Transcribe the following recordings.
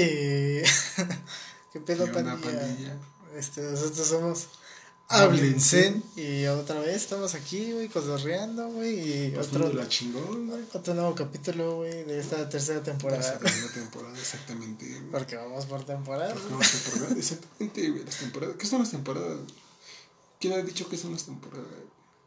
Eh, ¿Qué pedo, ¿Qué onda, pandilla? pandilla? Este, nosotros somos. Hablensen. Y otra vez estamos aquí, güey, cotorreando, güey. Y otro, la chingón, güey. otro nuevo capítulo, güey, de esta tercera temporada. tercera temporada, exactamente. Porque vamos por temporada. Porque vamos a temporada, exactamente, güey. Las temporadas. ¿Qué son las temporadas? ¿Quién ha dicho que son las temporadas?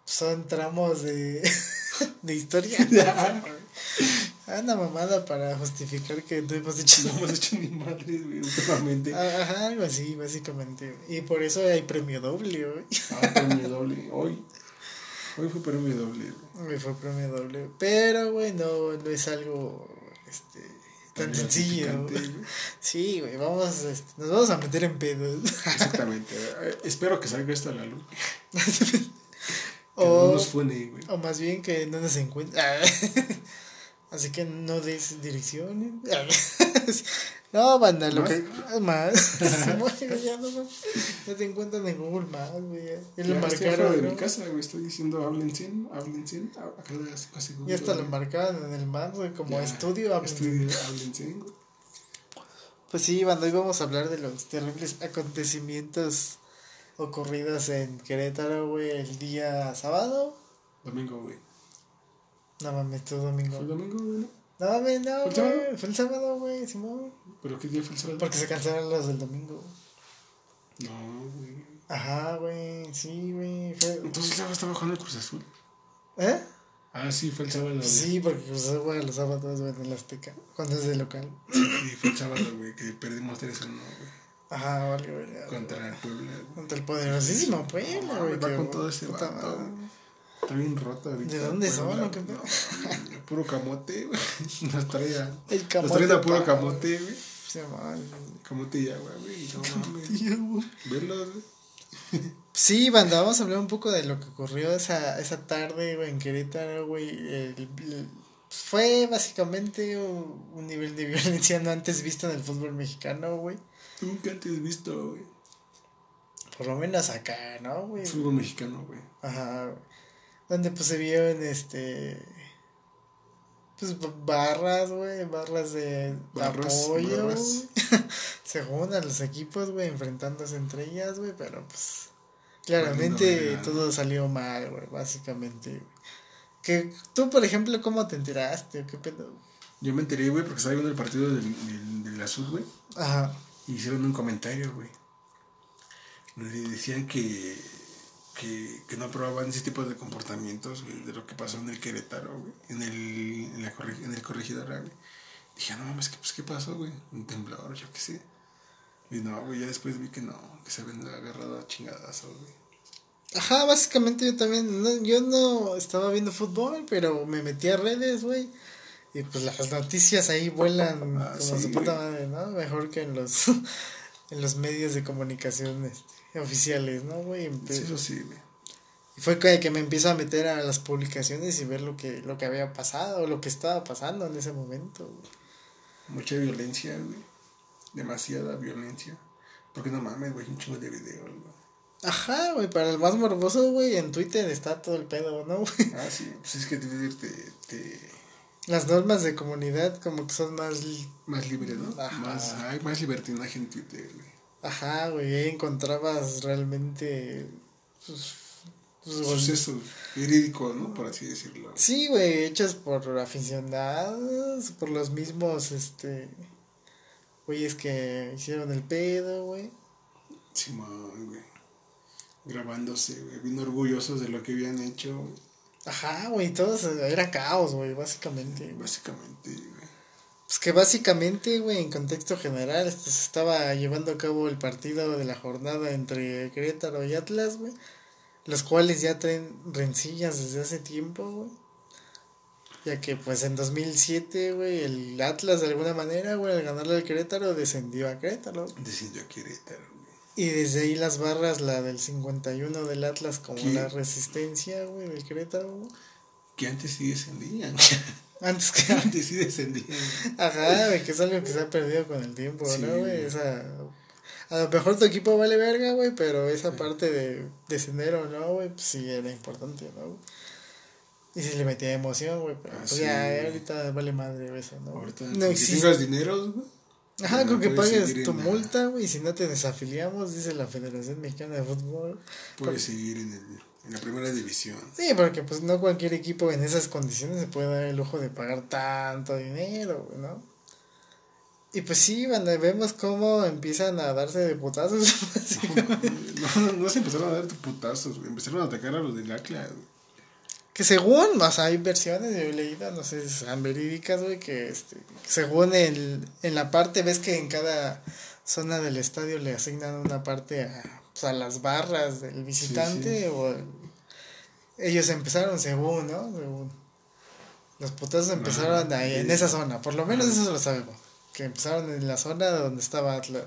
Son tramos de, de historia. Ah, una mamada para justificar que no hemos hecho No hemos hecho ni madres, güey, últimamente. Ah, Ajá, algo así, básicamente. Y por eso hay premio doble, güey. Ah, premio doble. Hoy. Hoy fue premio doble, güey. Me fue premio doble. Pero, güey, no, no es algo este, tan sencillo. güey. Sí, güey, vamos, este, nos vamos a meter en pedos. Exactamente. Eh, Espero que salga esto a la luz. Que o, no nos fuene, güey. o más bien que no nos encuentre. Así que no des direcciones. No, banda, lo ¿Más? que. Más. ya no, te encuentran en Google Maps, güey. Ya, ya lo Ya marcaron. de ¿no? mi casa, güey. Estoy diciendo hablen 100, hablen 100. Acá de hace casi Ya hasta lo marcaron en el map, güey, como estudio. hablen- Estudio, hablen 100, güey. Pues sí, cuando hoy vamos a hablar de los terribles acontecimientos ocurridos en Querétaro, güey, el día sábado. Domingo, güey. No mames, tu domingo. ¿Fue el domingo, güey? no? No mames, no, ¿Fue el sábado? Fue el sábado, güey, Simón. ¿Pero qué día fue el sábado? Porque se cancelaron los del domingo. No, güey. Ajá, güey, sí, güey. Fue... Entonces el sábado estaba jugando el Cruz Azul. ¿Eh? Ah, sí, fue el sábado. güey. Sí, porque pues, juega los sábados, güey, en el Azteca. Cuando es de local. Sí, fue el sábado, güey, que perdimos 3-1, güey. Ajá, vale, güey. Contra el Puebla. Contra el poderosísimo Puebla, güey. va con todo ese vato. Está bien rota ahorita. ¿De dónde son, qué no, güey, Puro camote, güey. Nos trae a... El Nos camote. trae a puro camote, güey. Se llama- Camote y agua, güey. No mames. Verlos, güey. Sí, banda, vamos a hablar un poco de lo que ocurrió esa, esa tarde, güey, en Querétaro, güey. El- el- fue básicamente un, un nivel de violencia no antes visto en el fútbol mexicano, güey. Nunca antes visto, güey. Por lo menos acá, ¿no, güey? Fútbol mexicano, güey. Ajá. güey. Donde pues se vieron, este... Pues barras, güey, barras de Barras, apoyo. barras. güey. se juntan los equipos, güey, enfrentándose entre ellas, güey, pero pues... Claramente todo salió mal, güey, básicamente. Que tú, por ejemplo, ¿cómo te enteraste? ¿Qué pedo? Yo me enteré, güey, porque estaba viendo el partido del, del, del Azul, güey. Ajá. Y hicieron un comentario, güey. Donde decían que, que, que no aprobaban ese tipo de comportamientos, güey, de lo que pasó en el Querétaro, güey. En el, en la corregi- en el corregidora, güey. Dije, "Ah, no mames, ¿qué, pues, ¿qué pasó, güey? Un temblor, yo qué sé. Y no, güey, ya después vi que no, que se habían agarrado a chingadazo, güey. Ajá, básicamente yo también, no, yo no estaba viendo fútbol, pero me metí a redes, güey. Y pues las noticias ahí vuelan Ah, como sí, su puta madre, ¿no? Mejor que en los en los medios de comunicación este, oficiales, ¿no, güey? Sí, eso sí, güey. Y fue que, me empiezo a meter a las publicaciones y ver lo que, lo que había pasado, lo que estaba pasando en ese momento. güey. Mucha violencia, güey. Demasiada violencia. Porque no mames, güey, un chingo de videos, güey. Ajá, güey, para el más morboso, güey, en Twitter está todo el pedo, ¿no, güey? Ah, sí, pues es que Twitter te, te, Las normas de comunidad como que son más más libre, ¿no? Ajá. Más, hay más libertinaje en Twitter, güey. Ajá, güey, ahí encontrabas realmente. Pues, pues, gol- Sucesos verídicos, ¿no? Por así decirlo. Sí, güey, hechos por aficionados, por los mismos, este. Güeyes que hicieron el pedo, güey. Simón, güey. Grabándose, güey. Bien orgullosos de lo que habían hecho. Ajá, güey, todos era caos, güey, básicamente. Básicamente, güey. Pues que básicamente, güey, en contexto general, este, se estaba llevando a cabo el partido de la jornada entre Querétaro y Atlas, güey. Los cuales ya traen rencillas desde hace tiempo, güey. Ya que, pues, en 2007, güey, el Atlas, de alguna manera, güey, al ganarle al Querétaro, descendió a Querétaro. Descendió a Querétaro, güey. Y desde ahí las barras, la del 51 del Atlas, como ¿Qué? la resistencia, güey, del Querétaro, güey. Que antes sí descendían. Antes que antes sí descendían. Ajá, que es algo que se ha perdido con el tiempo, Sí, ¿no, güey? Esa... A lo mejor tu equipo vale verga, güey, pero esa parte de descender o no, güey, pues sí era importante, ¿no? Y si le metía emoción, güey, pero Ah, pues sí, ya güey. ahorita vale madre eso, ¿no? Ahorita, no existe. tengas dinero, güey. Ajá, no con que pagues tu multa, güey, y si no te desafiliamos, dice la Federación Mexicana de Fútbol. Puedes seguir en, el- en la primera división. Sí, porque pues no cualquier equipo en esas condiciones se puede dar el lujo de pagar tanto dinero, ¿no? Y pues sí, banda, vemos cómo empiezan a darse de putazos. No, no, no se empezaron a dar putazos, güey. Empezaron a atacar a los del Atlas, güey. que según, o sea, hay versiones, yo he leído, no sé si sean verídicas, güey, que este, según el, en la parte, ves que en cada zona del estadio le asignan una parte a, pues, a las barras del visitante, o ellos empezaron según, ¿no? Según. Los putazos empezaron ahí, en esa zona, por lo menos eso lo sabemos, que empezaron en la zona donde estaba Atlas.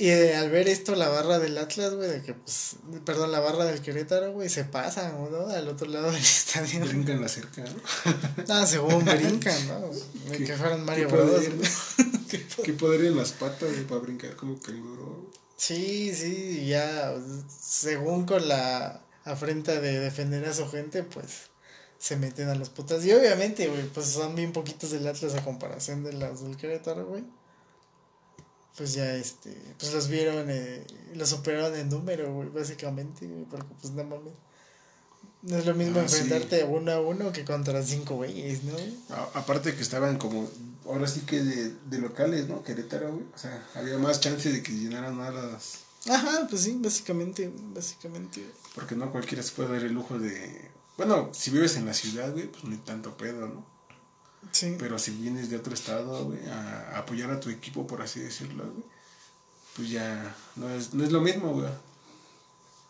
Y eh, al ver esto, la barra del Atlas, güey, de que, pues, perdón, la barra del Querétaro, güey, se pasan, ¿no? Al otro lado del estadio. Brincan la cerca, ¿no? Ah, según brincan, ¿no? Ni que fueran Mario qué Bros. ¿no? Qué poder en las patas, güey, para brincar como canguro. Sí, sí, ya, según con la afrenta de defender a su gente, pues, se meten a los putas. Y obviamente, güey, pues son bien poquitos del Atlas a comparación de las del Querétaro, güey. Pues ya, este, pues los vieron, eh, los superaron en número, güey, básicamente, güey, porque pues no mames. No es lo mismo Ah, sí. enfrentarte uno a uno que contra cinco güeyes, ¿no? A- aparte que estaban como, ahora sí que de, de locales, ¿no? Querétaro, güey. O sea, había más chance de que llenaran más las... Ajá, pues sí, básicamente, básicamente. Porque no cualquiera se puede dar el lujo de... Bueno, si vives en la ciudad, güey, pues ni tanto pedo, ¿no? Sí. Pero si vienes de otro estado, güey, a, a apoyar a tu equipo, por así decirlo, güey, pues ya no es, no es lo mismo, güey.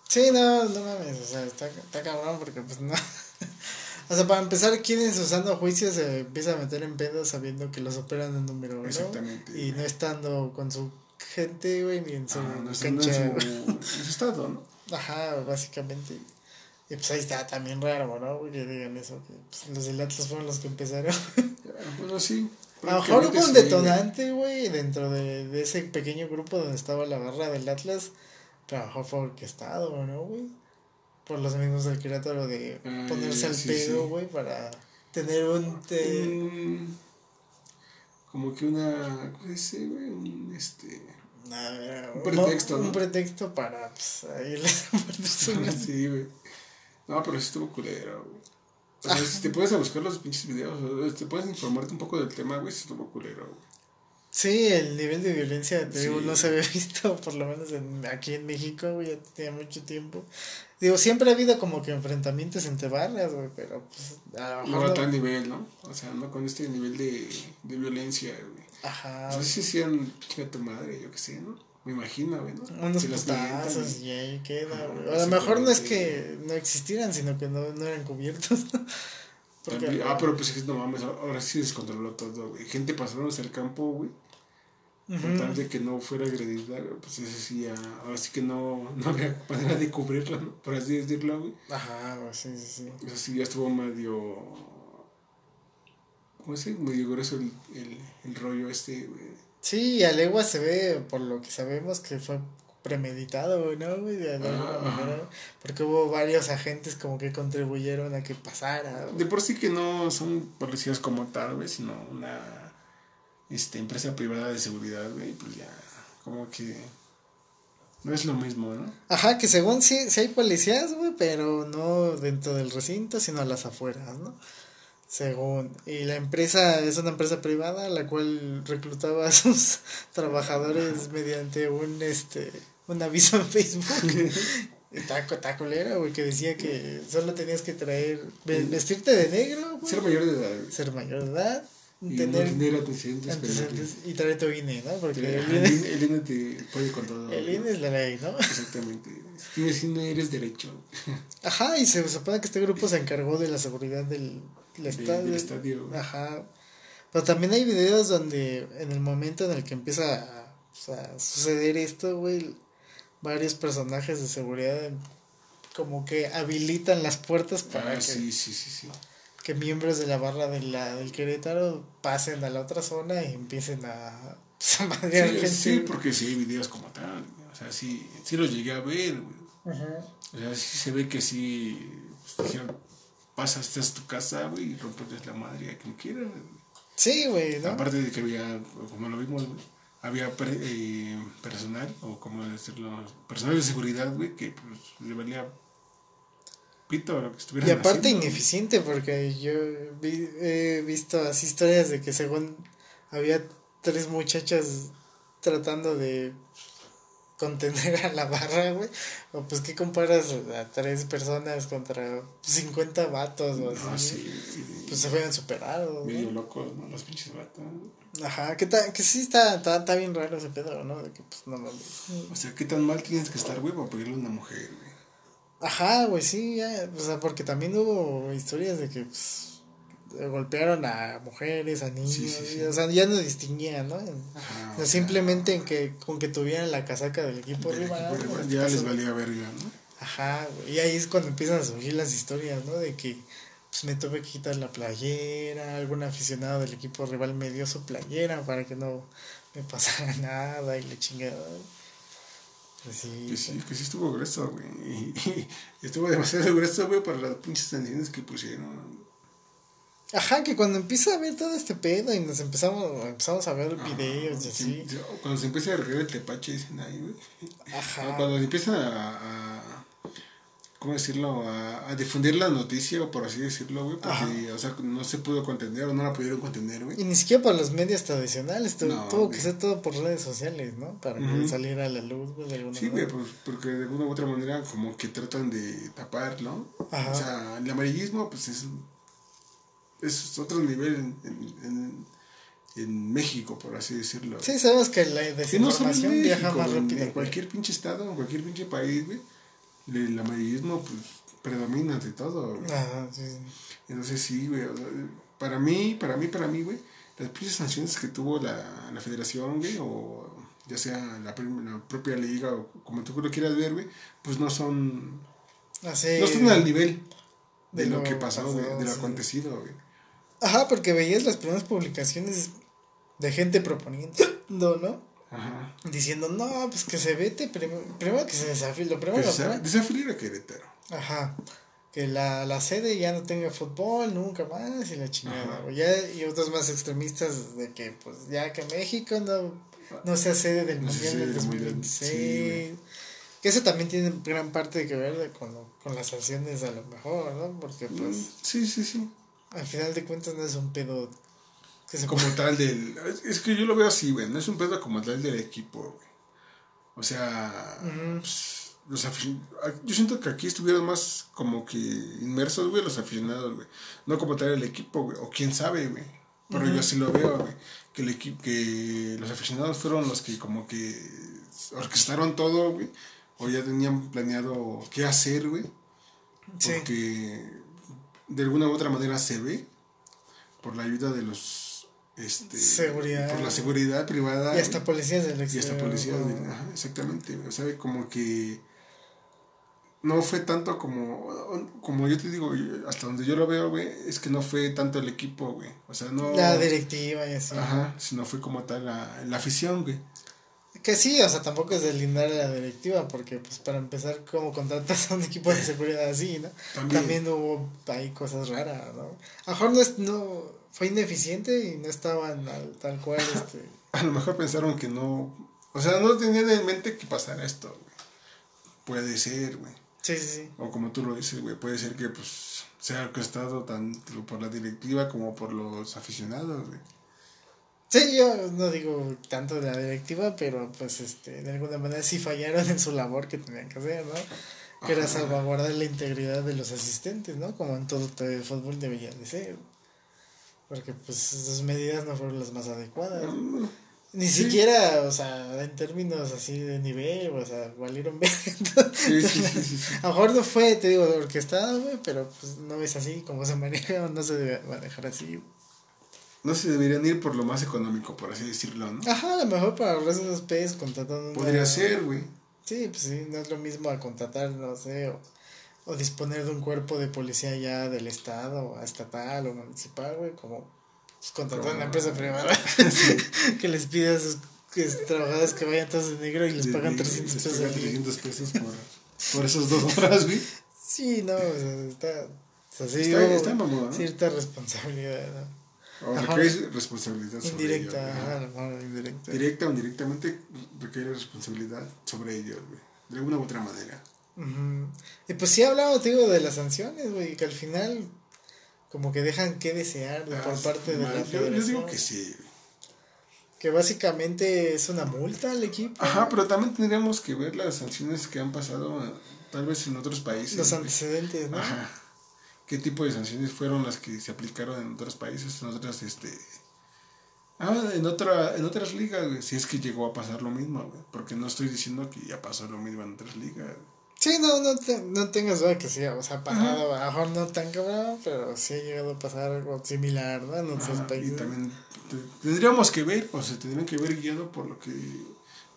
Sí, no, no mames, o sea, está, está cabrón porque pues no. o sea, para empezar, quien en su sano juicio se empieza a meter en pedos sabiendo que lo superan en número, ¿no? Exactamente. Y no estando con su gente, güey, ni en su Ah, no en cancha. su, en su estado, ¿no? Ajá, básicamente. Y pues ahí está también raro, ¿no? Que digan eso, que pues, los del Atlas fueron los que empezaron. Ya, Bueno, sí. A lo mejor hubo un detonante, güey, dentro de, de ese pequeño grupo donde estaba la barra del Atlas, lo mejor fue orquestado, ¿no, güey? Por los mismos del Querétaro de Ah, ponerse al sí, pedo, sí. güey, para tener un... te- Mm, como que una. ¿Cómo se dice, güey? Un, este. ver, un pretexto, Un ¿no? pretexto para, pues, ahí les sí, güey. No, pero sí estuvo culero, güey. O sea, si te puedes a buscar los pinches videos, o te puedes informarte un poco del tema, güey, sí estuvo culero, güey. Sí, el nivel de violencia, te digo, Sí. no se había visto, por lo menos en, aquí en México, güey, ya tenía mucho tiempo. Digo, siempre ha habido como que enfrentamientos entre barras, güey, pero pues a lo No mejor... a tal nivel, ¿no? O sea, no con este nivel de, de violencia, güey. Ajá. No sé si chinga tu madre, yo qué sé, ¿no? Me imagino, güey, ¿no? Unos Si putazos y ahí queda, güey. A lo mejor no es que no existieran, sino que no, no eran cubiertos. Porque, también- ah, pero pues es que no mames, ahora sí descontroló todo, güey. Gente pasándose al campo, güey. Con tal de que no fuera agredida, pues eso sí ya, ahora sí que no, no había manera de cubrirlo, ¿no? Por así decirlo, güey. Ajá, güey, sí, sí, sí. Eso sí ya estuvo medio, ¿cómo se? Medio grueso el, el, el rollo este, güey. Sí, y a legua se ve, por lo que sabemos, que fue premeditado, ¿no? De alguna manera. Porque hubo varios agentes como que contribuyeron a que pasara. De por sí que no son policías como tal, güey, sino una este, empresa privada de seguridad, güey, pues ya, como que no es lo mismo, ¿no? Ajá, que según sí, sí hay policías, güey, pero no dentro del recinto, sino a las afueras, ¿no? Según. Y la empresa es una empresa privada, la cual reclutaba a sus trabajadores mediante un, este, un aviso en Facebook. Está, está culera, güey, que decía que solo tenías que traer, ve- vestirte de negro, güey, Ser mayor de edad, ser mayor de edad, tener no tener antecedentes antecedentes y traer tu INE, ¿no? Porque el INE, el INE te puede el INE es la ley, ¿no? Exactamente. Si tienes INE, eres derecho. Ajá, y se supone que este grupo se encargó de la seguridad del, del de- estadio. del estadio. güey. Ajá. Pero también hay videos donde en el momento en el que empieza a, o sea, a suceder esto, güey, varios personajes de seguridad como que habilitan las puertas para Ah, que, sí, sí, sí, sí. Que miembros de la barra de la, del Querétaro pasen a la otra zona y empiecen a, pues, a madrear Sí, gente. sí, porque sí hay videos como tal. O sea, sí, sí los llegué a ver, güey. O sea, sí se ve que sí. Pues, dijeron, esta es tu casa, güey, y rompes la madre a quien quiera, güey. Sí, güey, ¿no? Aparte de que había, como lo vimos, güey, había pre- eh, personal, o como decirlo, personal de seguridad, güey, que pues le valía pito lo que estuviera Y aparte haciendo. ineficiente, porque yo vi- he visto así historias de que según había tres muchachas tratando de contener a la barra, güey. O pues, ¿qué comparas a tres personas contra 50 vatos o así? No, sí, Pues se fueron superados, medio locos, ¿no? Los pinches vatos. ¿no? Ajá, que, ta- que sí está, está, está bien raro ese pedo, ¿no? De que pues no mames. O sea, ¿qué tan mal tienes que estar, güey, para pedirle a una mujer, güey? Ajá, güey, sí, ya, o sea, porque también hubo historias de que, pues, golpearon a mujeres, a niños, Sí, sí, sí. y, o sea, ya no distinguían, ¿no? Ajá, O o sea, sea, simplemente en que, con que tuvieran la casaca del equipo del rival, ya les caso- valía verga, ¿no? Ajá, güey, y ahí es cuando empiezan a surgir las historias, ¿no? De que, pues, me tuve que quitar la playera, algún aficionado del equipo rival me dio su playera para que no me pasara nada y le chingada. Pues sí, Que sí, que sí estuvo grueso, güey. Y, y estuvo demasiado grueso, güey, para las pinches sanciones que pusieron. Ajá, que cuando empieza a ver todo este pedo y nos empezamos, empezamos a ver Ajá, videos y sí, así. sí, Cuando se empieza a regar el tepache, dicen ahí, güey. Ajá. Cuando se empieza a, a- ¿cómo decirlo? A, a difundir la noticia, o por así decirlo, güey, porque, Ajá. o sea, no se pudo contener o no la pudieron contener, güey. Y ni siquiera por los medios tradicionales, tu- No, tuvo güey. que ser todo por redes sociales, ¿no? Para que Ujú. saliera a la luz, güey, de alguna Sí, güey, manera. pues, porque de alguna u otra manera como que tratan de tapar, ¿no? Ajá. O sea, el amarillismo, pues es, es otro nivel en, en, en- en México, por así decirlo. Sí, sabemos que la Sí, no desinformación viaja México, más rápido. en cualquier pinche estado, en cualquier pinche país, güey, el amarillismo, pues, predomina ante todo, güey. Sí, sí. Entonces sí, güey. o sea, para mí, para mí, para mí, güey, las pinches sanciones que tuvo la, la federación, güey, o ya sea la, propia liga, o como tú lo quieras ver, güey, pues no son, Así, no están al nivel de, de lo, lo que pasó, güey, pasado, de lo sí. acontecido, güey. Ajá, porque veías las primeras publicaciones de gente proponiendo, ¿no? Ajá. Diciendo, no, pues que se vete, prim- primero que se desafíe, lo primero, Pues, lo primero- desafiliar a Querétaro. Ajá. Que la, la sede ya no tenga fútbol nunca más y la chingada. Ya, y otros más extremistas de que, pues, ya que México no, no sea sede del No Mundial del del Mundial, 2026. sí, que eso también tiene gran parte que ver con, con las sanciones a lo mejor, ¿no? Porque, pues, Mm, Sí, sí, sí. al final de cuentas no es un pedo que se Como tal del... es- que yo lo veo así, güey, no es un pedo como tal del equipo, güey. O sea... Ujú. pues, los afic- yo siento que aquí estuvieron más como que inmersos, güey, los aficionados, güey. No como tal el equipo, güey. O quién sabe, güey. Pero yo así lo veo, güey. Que el equipo, que los aficionados fueron los que como que orquestaron todo, güey. O ya tenían planeado qué hacer, güey. Sí. Porque de alguna u otra manera se ve por la ayuda de los este Seguridad. por la seguridad privada Y hasta policías del y exterior. hasta policías ¿no? de- ajá, exactamente o sea como que no fue tanto como como yo te digo hasta donde yo lo veo güey es que no fue tanto el equipo güey o sea no La directiva y así. ajá sino fue como tal la, la afición güey Que sí, o sea, tampoco es deslindar a la directiva, porque pues para empezar, como contratas a un equipo de seguridad así, ¿no? También. También, hubo ahí cosas raras, ¿no? A lo mejor no, es, no fue ineficiente y no estaban al- tal cual, este... a lo mejor pensaron que no o sea no tenían en mente que pasara esto güey puede ser güey Sí, sí, sí. O como tú lo dices, güey, puede ser que pues sea orquestado tanto por la directiva como por los aficionados, güey. Sí, yo no digo tanto de la directiva, pero pues este, de alguna manera sí fallaron en su labor que tenían que hacer, ¿no? Que era salvaguardar la integridad de los asistentes, ¿no? Como en todo el fútbol debería de ser. Porque pues sus medidas no fueron las más adecuadas. Ni Sí. siquiera, o sea, en términos así de nivel, o sea, valieron bien. Sí, sí, sí, sí, sí. A lo mejor no fue, te digo, orquestado, güey, pero pues no es así como se maneja, o no se debe manejar así. No se deberían ir por lo más económico, por así decirlo, ¿no? Ajá, a lo mejor para ahorrarse unos pesos contratando una... Podría ser, güey. Sí, pues sí, no es lo mismo a contratar, no sé, o, o disponer de un cuerpo de policía ya del estado, estatal o municipal, güey, como pues, contratar Como- una empresa privada que les pida a sus trabajadores que vayan todos de negro y les De- pagan de- 300 les pesos. pagan al día. 300 pesos por, por esas dos horas, güey. Sí, no, o sea, está, o sea, sí Está, hubo está mamón, ¿no? cierta responsabilidad, ¿no? O Ajá. responsabilidad sobre Indirecta, ajá, Ajá. indirecta. Directa o indirectamente recae responsabilidad sobre ellos, güey. De alguna u otra manera. Ujú. Y pues sí hablamos, digo, de las sanciones, güey, que al final como que dejan que desear de- por Ah, parte de la yo, yo federación. digo que sí. Que básicamente es una multa al equipo. Ajá, pero también tendríamos que ver las sanciones que han pasado tal vez en otros países. Los antecedentes, ¿no? Ajá. ¿Qué tipo de sanciones fueron las que se aplicaron en otros países, en otras, este... Ah, en, otra, en otras ligas, güey. Si es que llegó a pasar lo mismo, güey. Porque no estoy diciendo que ya pasó lo mismo en otras ligas. güey. Sí, no, no, te- no tengas duda que sí, o sea, ha pasado, a lo mejor no tan cabrón, pero sí ha llegado a pasar algo similar, ¿no? En otros Ajá, y países. también te- tendríamos que ver, o sea, tendrían que ver guiado por lo que...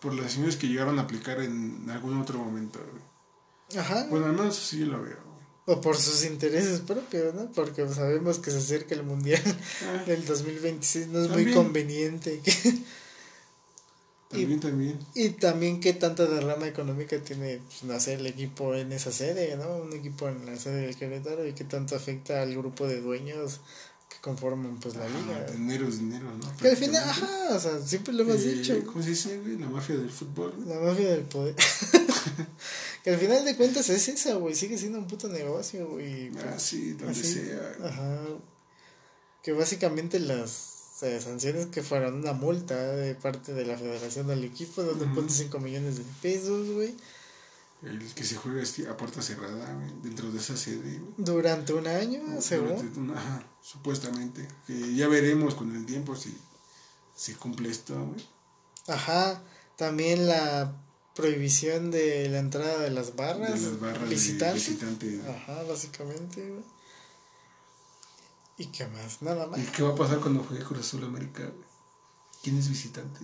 Por las sanciones que llegaron a aplicar en algún otro momento, güey. Ajá. Bueno, al menos así yo lo veo, güey. O por sus intereses propios, ¿no? Porque sabemos que se acerca el Mundial Ah, del 2026, no es muy conveniente. que- también, también. y también qué tanta derrama económica tiene, pues, sé, el equipo en esa sede, ¿no? Un equipo en la sede de Querétaro y qué tanto afecta al grupo de dueños que conforman, pues, la Ajá, liga. dinero es dinero, ¿no? Que al final, ajá, o sea, siempre lo hemos Eh, dicho. ¿Cómo se dice, güey? La mafia del fútbol. La mafia del poder. que al final de cuentas es esa, güey. Sigue siendo un puto negocio, güey. Ah, sí, donde Así, sea. Ajá. Que básicamente las eh, sanciones que fueron una multa de parte de la federación del equipo de Ujú. 1.5 millones de pesos, güey. El que se juega a puerta cerrada, güey, dentro de esa sede, güey. Durante un año, según. Durante una- Ajá, supuestamente. Que ya veremos con el tiempo si se cumple esto, güey. Ajá. También la prohibición de la entrada de las barras, De las barras de visitantes. visitante. Ajá, básicamente, güey. ¿Y qué más? Nada más. ¿Y qué va a pasar cuando juegue Cruz Azul América, güey? ¿Quién es visitante?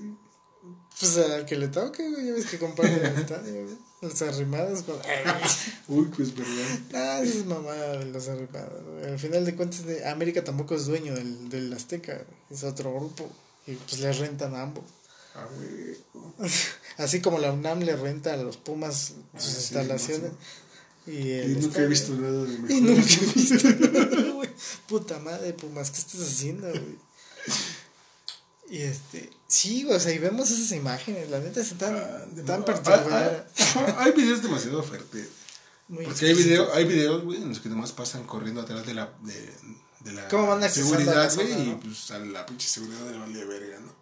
Pues al que le toque, güey, ya ves que comparten el estadio, güey. Los arrimados con... Uy, pues verdad. Ah, esa es mamada de los arrimados, güey. Al final de cuentas, de América tampoco es dueño del, del Azteca, es otro grupo. Y pues les rentan a ambos. Ah, güey. Así como la UNAM le renta a los Pumas Ah, sus sí, instalaciones. Y, Y el nunca he visto nada de mejor. Y nunca he visto, güey. Puta madre, Pumas, ¿qué estás haciendo, güey? Y este, sí, güey, o sea, y vemos esas imágenes, la neta están Ah, tan ah, particular. ah, Hay videos demasiado fuertes. muy Porque hay, video, hay videos, güey, en los que nomás pasan corriendo atrás de la, de, de la ¿Cómo van accesando a la seguridad, güey, y pues a la pinche seguridad le vale verga, ¿no?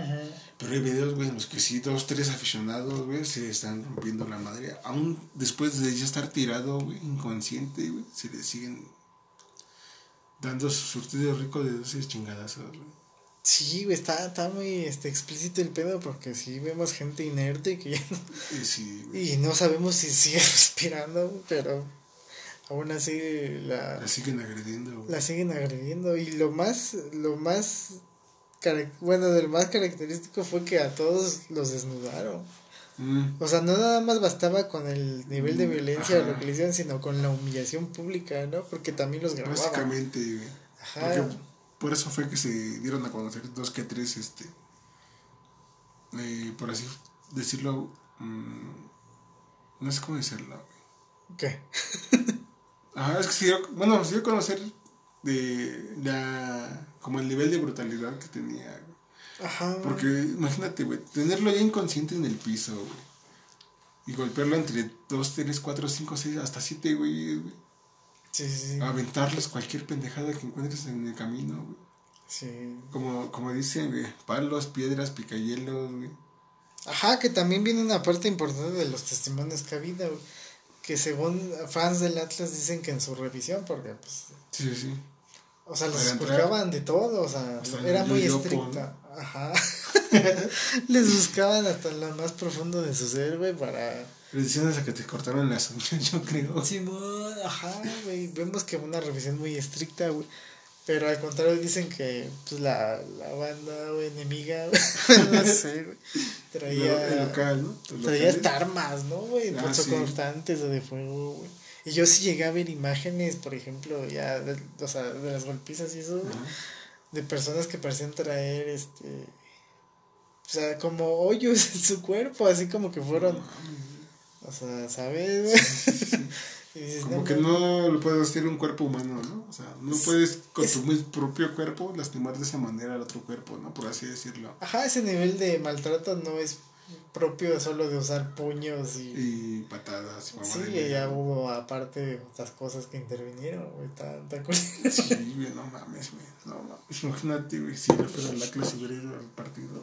Ajá. Pero hay videos, güey, en los que sí, dos, tres aficionados, güey, se están rompiendo la madre. Aún después de ya estar tirado, güey, inconsciente, güey, se le siguen dando su surtido rico de 12 chingadazos. Sí, güey, está, está muy este, explícito el pedo porque sí vemos gente inerte que ya no, Y sí, güey, y no sabemos si sigue respirando, pero aún así la, la siguen agrediendo, güey. la siguen agrediendo. Y lo más, lo más, bueno, del más característico fue que a todos los desnudaron. Mm, O sea, no nada más bastaba con el nivel de Mm, violencia ajá. lo que le hicieron, sino con la humillación pública, ¿no? Porque también los grababan. básicamente, güey. Ajá. Porque por eso fue que se dieron a conocer dos que tres, este, eh, por así decirlo, mm, no sé cómo decirlo, güey. ¿Qué? Ajá, es que se dio, bueno, se dio a conocer de la, como el nivel de brutalidad que tenía, güey. Ajá. Porque imagínate, güey, tenerlo ya inconsciente en el piso, güey. Y golpearlo entre dos, tres, cuatro, cinco, seis, hasta siete, güey. güey. Sí, sí, sí. Aventarles cualquier pendejada que encuentres en el camino, güey. Sí. Como, como dicen, güey, palos, piedras, picayelos, güey. Ajá, que también viene una parte importante de los testimonios que ha habido, güey, que según fans del Atlas dicen que en su revisión, porque pues, Sí, sí, o sea, los esculcaban de todo, o sea, era muy estricta. Ajá. Les buscaban hasta lo más profundo de su ser, güey, para... Decían hasta que te cortaron las uñas, yo creo. Simón, ajá, güey, vemos que una revisión muy estricta, güey. Pero al contrario dicen que pues, la, la banda güey, enemiga, güey, no sé, güey, traía... Local, ¿no? Traía hasta armas, ¿no, güey? Ah, Punzocortantes o de fuego, güey. Y yo sí llegué a ver imágenes, por ejemplo, ya, de, o sea, de las golpizas y eso, güey, Ajá. De personas que parecían traer, este, o sea, como hoyos en su cuerpo, así como que fueron, o sea, ¿sabes? güey? Y dices, Como no, que no lo puedes hacer un cuerpo humano, ¿no? O sea, no Es- puedes con es- tu propio cuerpo lastimar de esa manera al otro cuerpo, ¿no? Por así decirlo. Ajá, ese nivel de maltrato no es propio solo de usar puños y... Y patadas. y Sí, de ya hubo aparte otras cosas que intervinieron, güey, tan, tan. Sí, güey, no mames, güey. No mames. Imagínate, güey, si le fuera la clase hubiera ido al partido.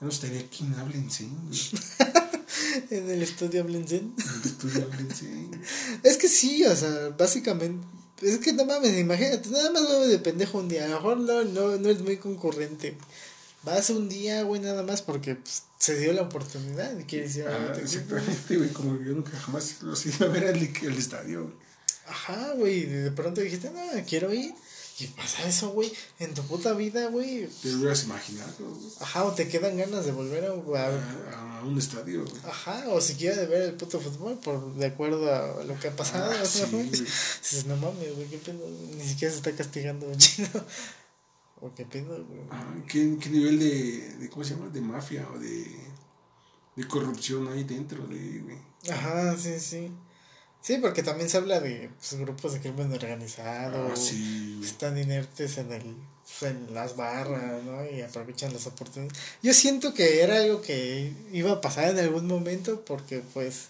Ya no estaría aquí en Hablensen, en el estudio Blenzen. En el estudio Hablensen. Es que sí, o sea, básicamente. Es que no mames, imagínate, nada más va de pendejo un día. A lo mejor no, no, no es muy concurrente. Vas un día, güey, nada más porque pues, se dio la oportunidad y quieres ir a Ah, exactamente, güey. Como yo nunca jamás los iba a ver al, al estadio, güey. Ajá, güey, de pronto dijiste, no, quiero ir. Y pasa eso, güey, en tu puta vida, güey. Te lo hubieras imaginado, güey. Ajá, o te quedan ganas de volver a, a- A, a un estadio, güey. Ajá, o siquiera de ver el puto fútbol, por de acuerdo a lo que ha pasado. Ah, sí. Dices, no mames, güey, qué pedo, ni siquiera se está castigando chido. O qué pedo, güey. Ah, ¿qué, ¿Qué nivel de, de, ¿cómo se llama? De mafia o de, de corrupción hay dentro de, güey? Ajá, sí, sí. Sí, porque también se habla de pues, grupos de crimen organizado. Ah, sí, güey. Están inertes en el pues, en las barras, ¿no? Y aprovechan las oportunidades. Yo siento que era algo que iba a pasar en algún momento porque pues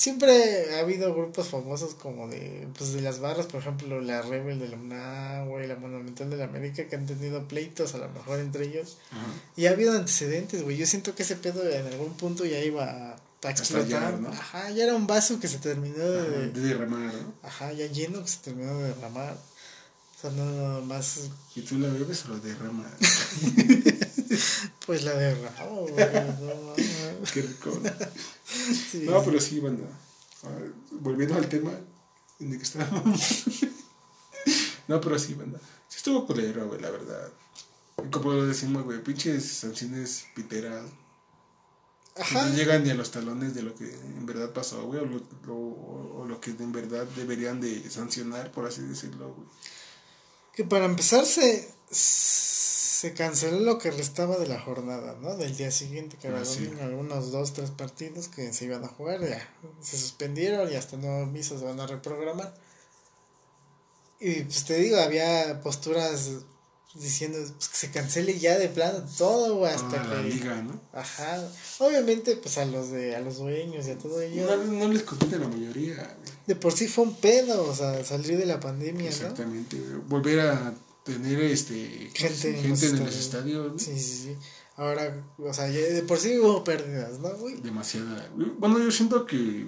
siempre ha habido grupos famosos como de pues de las barras, por ejemplo, la Rebel de la UNAM, güey, la Monumental de la América que han tenido pleitos a lo mejor entre ellos. Ajá. Y ha habido antecedentes, güey. Yo siento que ese pedo en algún punto ya iba a, explotar. Ajá, ya era un vaso que se terminó de, Ajá, de derramar, ¿no? Ajá, ya lleno que se terminó de derramar. O sea, no más, ¿Y tú la bebes o la derramas? pues la derramo, güey. No. Qué rico. ¿no? Sí. No, pero sí, banda. Ver, volviendo al tema en el que estábamos. no, pero sí, banda. Sí estuvo culero, güey, la verdad. Y como lo decimos, güey, pinches sanciones piteras. Ajá. no llegan ni a los talones de lo que en verdad pasó, güey, o lo, lo- o lo que en verdad deberían de sancionar, por así decirlo, güey. Que para empezar se, se canceló lo que restaba de la jornada, ¿no? Del día siguiente, que Ah, sí. algunos dos, tres partidos que se iban a jugar, ya se suspendieron y hasta aviso se van a reprogramar. Y pues te digo, había posturas diciendo pues, que se cancele ya de plano todo, güey, hasta Toda la que... liga, ¿no? Ajá. Obviamente, pues a los de, a los dueños y a todo ello. No, no les compete la mayoría, güey. De por sí fue un pedo, o sea, salir de la pandemia, ¿no? Exactamente. Volver a tener este Gente en gente los en los estadios. güey. Sí, sí, sí. Ahora, o sea, ya de por sí hubo pérdidas, ¿no, güey? demasiada. Bueno, yo siento que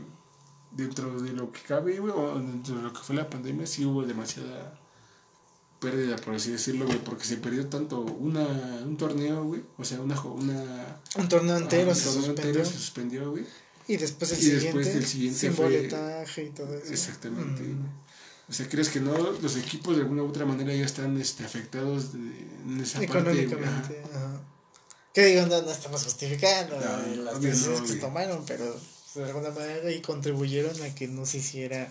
dentro de lo que cabe, güey, o dentro de lo que fue la pandemia, sí hubo demasiada pérdida, por así decirlo, güey, porque se perdió tanto una, un torneo, güey, o sea, una... una Un torneo entero ah, un se suspendió. entero se suspendió, güey. Y después el Y siguiente, después del siguiente sin fue- boletaje y todo eso. Exactamente. Mm. O sea, ¿crees que no? Los equipos de alguna u otra manera ya están este, afectados de- en esa parte. Económicamente, ajá. Que digo, no, no estamos justificando No, eh, las no, decisiones que se tomaron, pero pues, de alguna manera ahí contribuyeron a que no se hiciera.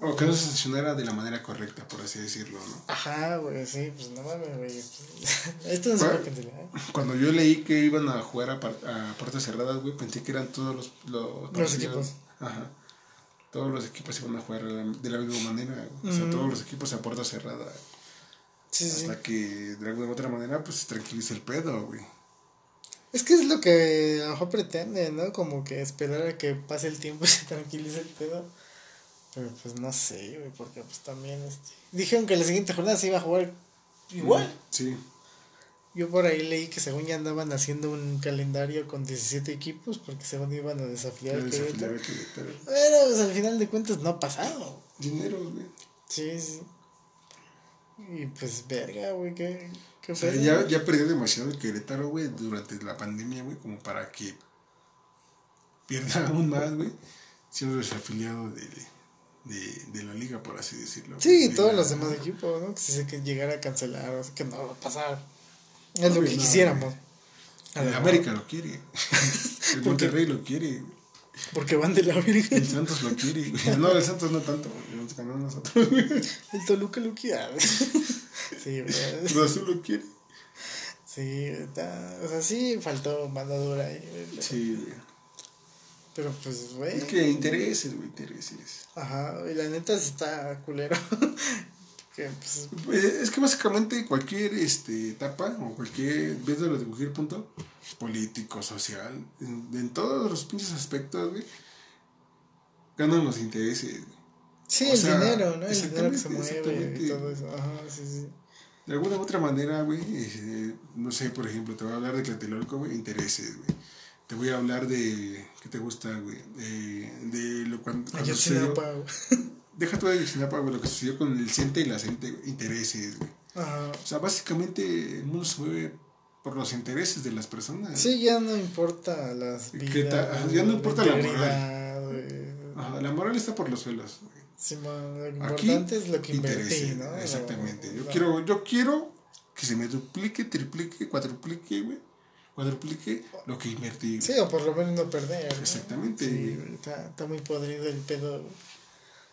O que no se sancionara de la manera correcta, por así decirlo, ¿no? Ajá, güey, sí, pues no mames, güey. Esto no se puede cancelar. Cuando yo leí que iban a jugar a, a puertas cerradas, güey, pensé que eran todos los, los, partidos. equipos. Ajá. Todos los equipos iban a jugar de la, misma manera. O sea, Mm. todos los equipos a puerta cerrada. Sí, sí. Hasta que de alguna u otra manera, pues se tranquilice el pedo, güey. Es que es lo que a lo mejor pretende, ¿no? Como que esperar a que pase el tiempo y se tranquilice el pedo. Pero pues no sé, güey, porque pues también este... dijeron que la siguiente jornada se iba a jugar igual. Sí. Yo por ahí leí que según ya andaban haciendo un calendario con 17 equipos porque según iban a desafiar desafiliar Querétaro. Pero pues al final de cuentas no ha pasado. Dinero, güey. Sí, sí. Y pues verga, güey, qué, qué O sea, pedo. ya, ya perdió demasiado el Querétaro, güey, durante la pandemia, güey, como para que pierda aún más, güey, siendo desafiliado de, de, de la liga, por así decirlo. Sí, De todos la- los demás equipos, ¿no? Que si se que llegara a cancelar, o sea, que no va a pasar. Es lo que quisiéramos. El América lo quiere. El. Monterrey lo quiere. Porque van de la verga. El Santos lo quiere. No, el Santos no tanto. Nos ganó nosotros. El Toluca lo quiere. Sí, güey. Cruz Azul lo quiere. Sí, está, o sea, sí faltó mano dura ahí. Sí, güey. Pero pues, güey. Es que intereses, güey, intereses. Ajá, y la neta está culero. Que, pues, Pues, Es que básicamente cualquier este, etapa o cualquier, viéndolo de cualquier punto, político, social, en, en todos los pinches aspectos, güey, ganan los intereses. güey. sí, o el sea, dinero, ¿no? El dinero que se exactamente, mueve exactamente. y todo eso. Ajá, sí, sí. De alguna u otra manera, güey, eh, no sé, por ejemplo, te voy a hablar de Tlatelolco, güey, intereses, güey. Te voy a hablar de, ¿qué te gusta, güey? De, de lo cuando, cuando Ayotzinapa, güey. Deja tú de Ayotzinapa, güey, lo que sucedió con el CENTE y la CENTE, güey, intereses, güey. Ajá. O sea, básicamente el mundo se mueve por los intereses de las personas. Sí, ya no importa las ¿Qué vidas. Ya no importa la. Ajá, la moral está por los suelos. güey. Sí, man, lo Aquí, es lo que invertí, intereses, ¿no? Exactamente. Yo quiero, yo quiero que se me duplique, triplique, cuadruplique, güey. Cuadruplique lo que invertí. Sí, o por lo menos no perder. ¿no? Exactamente, Sí, está, está muy podrido el pedo.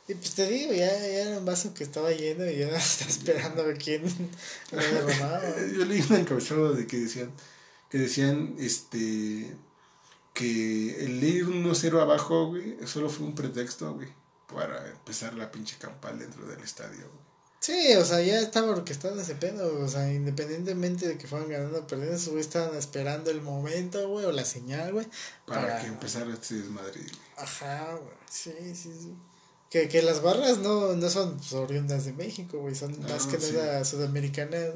Y pues te digo, ya, ya era un vaso que estaba lleno y ya estaba esperando a ver quién lo derramaba. Yo leí un encabezado de que decían, que decían, este, que el ir 1-0 abajo, güey, solo fue un pretexto, güey, para empezar la pinche campal dentro del estadio, güey. Sí, o sea, ya estaba orquestado ese pedo. O sea, independientemente de que fueran ganando o perdiendo, güey estaban esperando el momento, güey, o la señal, güey. Para, que empezara este desmadre. Ajá, güey. Sí, sí, sí. Que, que las barras no, no son pues, oriundas de México, güey. Son Ah, más que sí. nada sudamericanas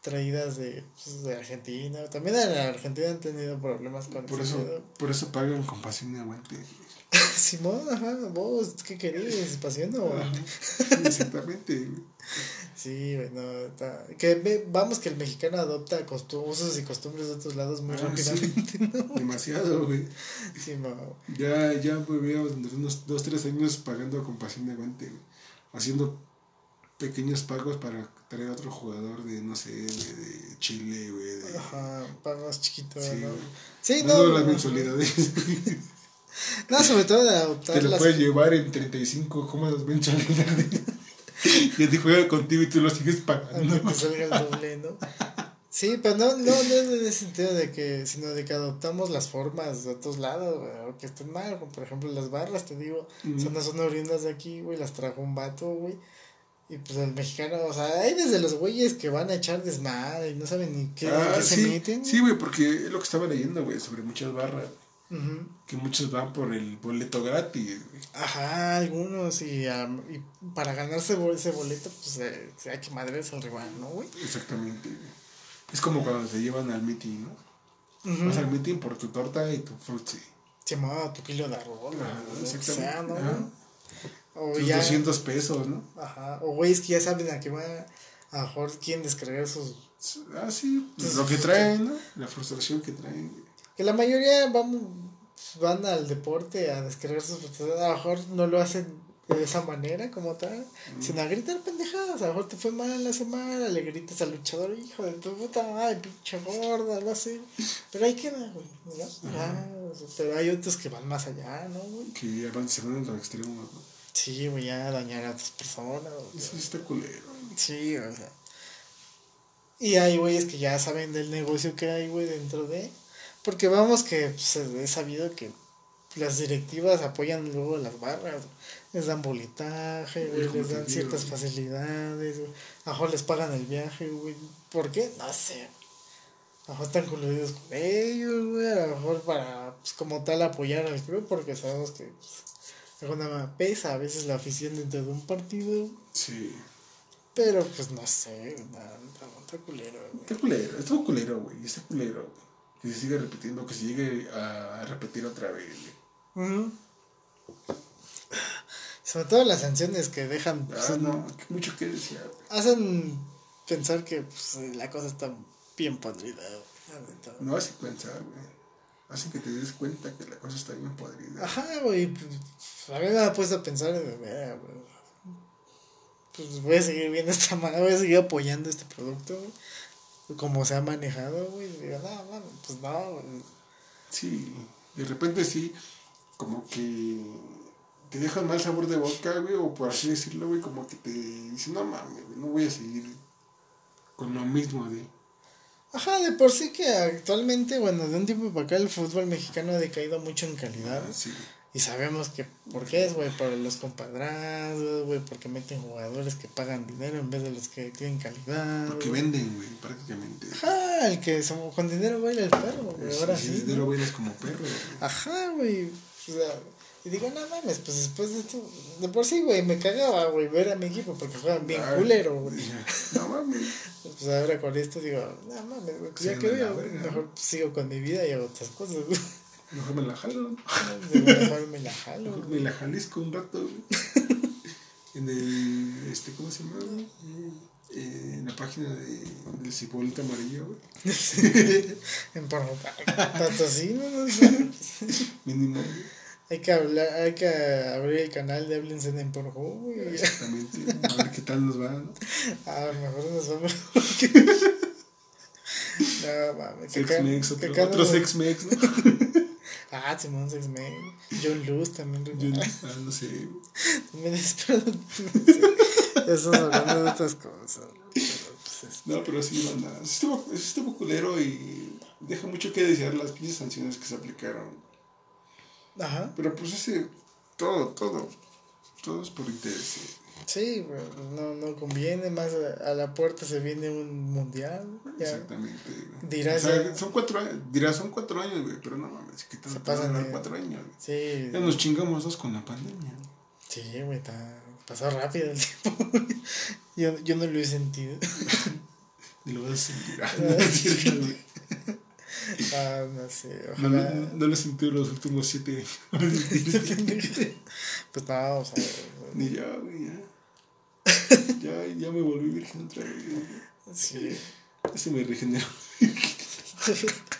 traídas de, pues, de Argentina. También en Argentina han tenido problemas con Por eso, por eso pagan con pasión y aguante. Simón, ajá, vos, ¿qué querías? ¿Pasión o Ajá. Sí, exactamente. Sí, güey, no, está... Que ve- vamos que el mexicano adopta usos y costumbres de otros lados muy Ah, rápidamente, ¿no? Demasiado, güey. Sí, no. Ya, ya desde unos dos, tres años pagando con pasión y aguante, güey. Haciendo pequeños pagos para traer a otro jugador de, no sé, de, de Chile, güey. De, Ajá, pagos chiquitos, Sí, ¿no? Sí, Dando no. las mensualidades. No, sobre todo de adoptar Te lo las... puedes llevar en 35 cómodas mensualidades. y te juega contigo y tú lo sigues Aunque pagando. te salga el doble, ¿no? Sí, pero no, no, no es en ese sentido de que, sino de que adoptamos las formas de otros lados, güey, o que estén mal, como por ejemplo las barras, te digo, son, no son oriundas de aquí, güey, las trajo un vato, güey, y pues el mexicano, o sea, hay desde los güeyes que van a echar desmadre y no saben ni qué, Ah, qué se sí, meten. sí, güey, porque es lo que estaba leyendo, güey, sobre muchas barras. Que muchos van por el boleto gratis, güey. Ajá, algunos, y, y para ganarse ese boleto, pues eh, hay que madres al rival, ¿no, güey? Exactamente, güey. Es como cuando te llevan al meeting, ¿no? Ujú. Vas al meeting por tu torta y tu frutzi. Se llamaba tu kilo de arroz, güey, que exactamente. sea, ¿no? O Tus ya, 200 pesos, ¿no? ajá, o güeyes que ya saben a qué va, a mejor quieren descargar sus... Ah, sí, Pues, lo que traen, ¿no? La frustración que traen. Que la mayoría van, van al deporte a descargar sus... A lo mejor no lo hacen de esa manera como tal, sino a gritar pendejadas, a lo mejor te fue mal la semana, le gritas al luchador, hijo de tu puta madre, pinche gorda, no sé, pero ahí queda, güey, ¿no? Sea, pero hay otros que van más allá, ¿no, güey? Que ya van, se van en los extremos, ¿no? Sí, güey, ya dañar a otras personas, güey. Eso está culero. Sí, o sea. Y hay güeyes que ya saben del negocio que hay, güey, dentro de. Porque vamos que pues, es sabido que las directivas apoyan luego las barras. Les dan boletaje, güey, les dan ciertas facilidades, güey. A lo mejor les pagan el viaje, güey. ¿Por qué? No sé. A lo mejor están coludidos con ellos, güey. A lo mejor para, pues, como tal, apoyar al club, porque sabemos que, pues, alguna pesa a veces la afición dentro de un partido. Sí. Pero pues no sé, nada, está, está culero, güey. Está culero, está culero, güey. Está culero, güey. Que se siga repitiendo, que se llegue a repetir otra vez. Sobre todo las sanciones que dejan, pues, Ah, no, que mucho que güey. hacen pensar que pues, la cosa está bien podrida. No hace pensar, güey. Hacen que te des cuenta que la cosa está bien podrida. Ajá, güey. pues, a mí me ha puesto a pensar, de, "Mira, güey, pues voy a seguir viendo esta manera, voy a seguir apoyando este producto, güey. Como se ha manejado, güey. Digo, no, mano, pues no, güey. Sí, de repente sí, como que te dejan mal sabor de boca, güey, o por así decirlo, güey, como que te dicen, no mames, no voy a seguir con lo mismo de... Ajá, de por sí que actualmente, bueno, de un tiempo para acá el fútbol mexicano ha decaído mucho en calidad. Ah, sí. Y sabemos que, ¿por qué es, güey? Por los compadrazos, güey, porque meten jugadores que pagan dinero en vez de los que tienen calidad. Porque venden, güey, prácticamente. Ajá, el que somos, con dinero baila el perro, güey, ahora Si sí. dinero bailas como perro, güey. Ajá, güey. O sea, y digo, no mames, pues después de esto, de por sí, güey, me cagaba, güey, ver a mi equipo porque juegan bien Ah, culero, güey. No mames. Pues ahora con esto digo, no mames, güey, pues ya Sí, que veo, mejor sigo con mi vida y hago otras cosas, güey. Mejor me la jalo. Mejor me la jalo, Mejor me la jalisco un rato, güey. En el, este, ¿cómo se llama? Eh, en la página de, del cibolita amarillo, güey. En porno, patrocino, no sé. Mínimo. Hay que hablar, hay que abrir el canal de Hablense en Pornhub, güey. Exactamente. A ver qué tal nos va, ¿no? A lo mejor nos va mejor que... No, mames. Sex-Mex, que otro, otro nos- Sex-Mex, ¿no? Ah, Simón Sex Man. John Luz también. No, ah, no sé. Me espero. Ya estamos hablando de otras cosas. Pero, pues, es- No, pero sí, banda. Estuvo, estuvo culero y deja mucho que desear las pinches sanciones que se aplicaron. Ajá. Pero pues ese, todo, todo, todo es por interés. Sí. No, no conviene. Más a, a la puerta se viene un mundial. Ya. Exactamente. Dirás o sea, son cuatro años, dirás son cuatro años, güey, pero no mames, que Se te pasan pasan de- cuatro años. güey. Sí, Ya nos chingamos dos con la pandemia. sí, güey, está. Pasó rápido el tiempo. yo, yo no lo he sentido. Lo vas a sentir. Ah, no. Ah, no sé, No, lo- ojalá. no lo he sentido los últimos siete años. pues no, o sea. Ni ya, güey, ya. Ya, ya me volví virgen otra vez. güey. Sí. Se me regeneró.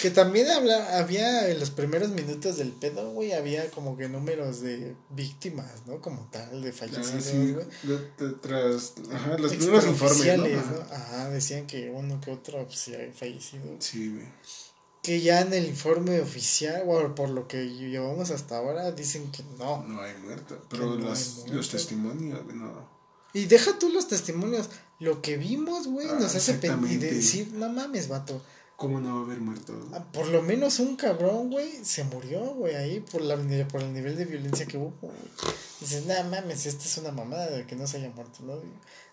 Que también habla, había en los primeros minutos del pedo, güey, había como que números de víctimas, ¿no? Como tal, de Ah, fallecidos, güey. tras, ajá, los primeros informes, ¿no? Ajá. ¿no? Ajá, decían que uno que otro pues, fallecido. Sí, güey. Que ya en el informe oficial, bueno, por lo que llevamos hasta ahora, dicen que no. No hay muerto. Pero no las- hay muerto. los testimonios, no. Y deja tú los testimonios. Lo que vimos, güey, Ah, nos hace pen- y decir, no mames, vato. ¿Cómo no va a haber muerto? Ah, Por lo menos un cabrón, güey, se murió, güey, ahí por, la, por el nivel de violencia que hubo, güey. Dices, nada mames, esta es una mamada de que no se haya muerto, ¿no?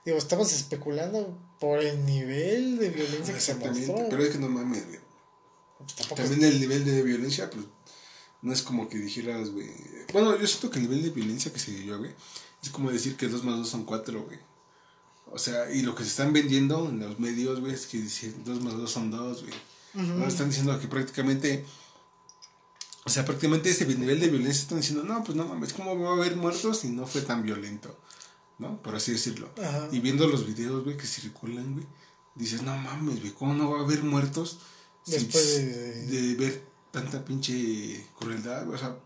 Digo, estamos especulando por el nivel de violencia que se mostró. Pero es que no mames, güey. Pues tampoco También el nivel de violencia, pues, no es como que dijeras, güey. Bueno, yo siento que el nivel de violencia que se vivió, güey, es como decir que 2 más 2 son 4, güey. O sea, y lo que se están vendiendo en los medios, güey, es que dicen 2 más 2 son 2, güey. Ujú. No están diciendo que prácticamente. O sea, prácticamente ese nivel de violencia están diciendo, no, pues no mames, ¿cómo va a haber muertos si no fue tan violento? ¿No? Por así decirlo. Ajá. Y viendo los videos, güey, que circulan, güey, dices, no mames, güey, ¿cómo no va a haber muertos Después de- de ver tanta pinche crueldad? O sea,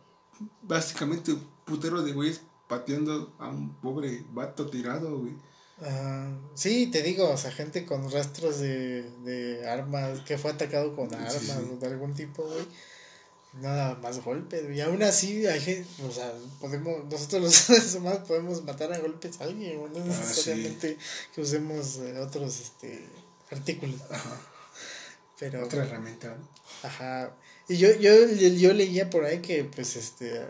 básicamente un putero de güeyes pateando a un pobre vato tirado, güey. Ah, sí, te digo, o sea, gente con rastros de, de armas, que fue atacado con armas sí. o de algún tipo, güey. Nada más golpes, güey. Y aún así, hay gente, o sea, podemos, nosotros los seres humanos podemos matar a golpes a alguien, no Ah, necesariamente que usemos eh, otros este, artículos. Pero, Otra herramienta, ¿no? ajá. Y yo, yo, yo leía por ahí que, pues, este,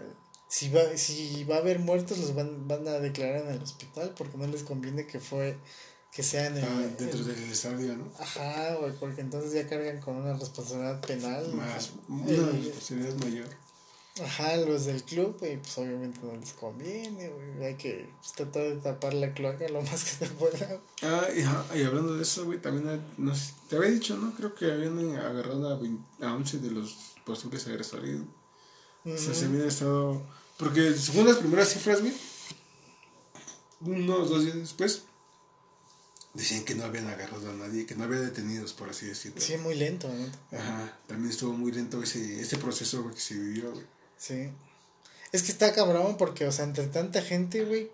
si va, si va a haber muertos, los van, van a declarar en el hospital porque no les conviene que fue, que sea en el... Ah, dentro en- del estadio, ¿no? Ajá, güey, porque entonces ya cargan con una responsabilidad penal. Más, Eh, una responsabilidad mayor. Ajá, los del club, y pues obviamente no les conviene, güey. Hay que pues, tratar de tapar la cloaca lo más que se pueda. Ah, y, y hablando de eso, güey, también, hay- no sé, te había dicho, ¿no? Creo que habían agarrado a, 20 a 11 de los posibles agresores. O sea, se habían estado... Porque según las primeras cifras, güey, unos dos días después, decían que no habían agarrado a nadie, que no había detenidos, por así decirlo. Sí, muy lento, ¿no? Ajá, también estuvo muy lento ese, ese proceso, güey, que se vivió, güey. Sí. Es que está cabrón porque, o sea, entre tanta gente, güey,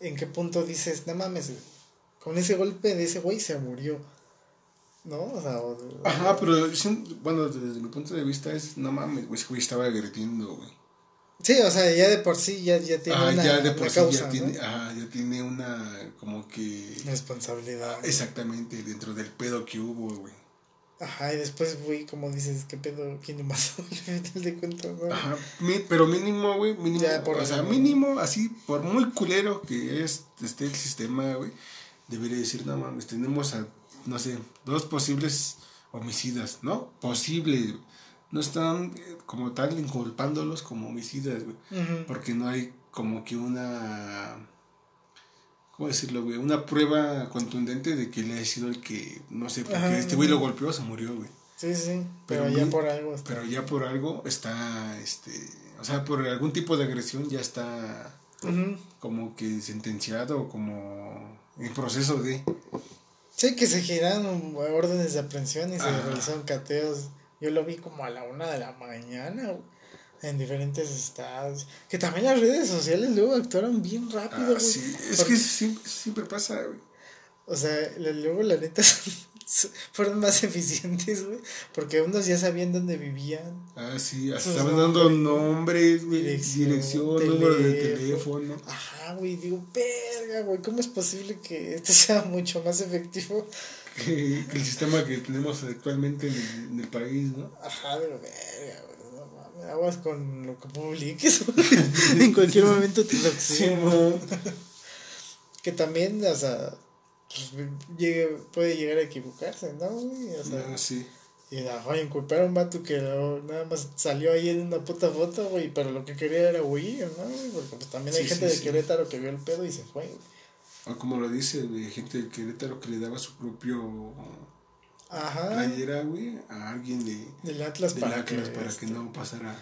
¿en qué punto dices, no mames, con ese golpe de ese güey se murió? ¿No? O sea, o- Ajá, pero bueno, desde mi punto de vista es, no mames, güey, ese güey estaba agrediendo, güey. Sí, o sea, ya de por sí ya, ya tiene Ah, una, ya de una por sí causa, ya ¿no? tiene, ajá, ya tiene una como que responsabilidad. exactamente dentro del pedo que hubo, güey. Ajá, y después, güey, como dices, ¿qué pedo? ¿Quién final de cuentas, ¿no? Ajá, pero mínimo, güey, mínimo, Ya, por o sea, mínimo, así, por muy culero que es, esté el sistema, güey, debería decir, no mames, tenemos a, no sé, dos posibles homicidas, ¿no? Posibles, no están eh, como tal inculpándolos como homicidas, güey, porque no hay como que una, ¿cómo decirlo, güey? Una prueba contundente de que él ha sido el que, no sé, porque Ajá, este güey lo golpeó, se murió, güey. Sí, sí, pero, Pero ya por algo está. Pero ya por algo está, este, o sea, por algún tipo de agresión ya está Ujú. como que sentenciado o como en proceso de... Sí, que se giraron órdenes de aprehensión y se realizaron cateos. Yo lo vi como a la una de la mañana, güey, en diferentes estados. Que también las redes sociales luego actuaron bien rápido, Ah, güey. sí, es Porque- que siempre, siempre pasa, güey. O sea, luego la neta fueron más eficientes, güey. Porque unos ya sabían dónde vivían. Ah, sí, estaban dando nombres, güey, dirección, dirección, número de teléfono. Ajá, güey, digo, verga, güey, ¿cómo es posible que esto sea mucho más efectivo? Que, que el sistema que tenemos actualmente en el, en el país, ¿no? Ajá, pero verga, güey, aguas con lo que publiques, en cualquier momento te lo Simón. Que también, o sea, pues, llegue- puede llegar a equivocarse, ¿no? O sea, Ah, sí. y ajá, inculpar a un vato que nada más salió ahí en una puta foto, güey, pero lo que quería era huir, ¿no? Porque pues también hay Sí, gente sí, de sí. Querétaro que vio el pedo y se fue, güey. O como lo dice, güey, gente de Querétaro que le daba su propio Ajá. playera, güey, a alguien de, Del Atlas del para Atlas que, para este, que no pasara.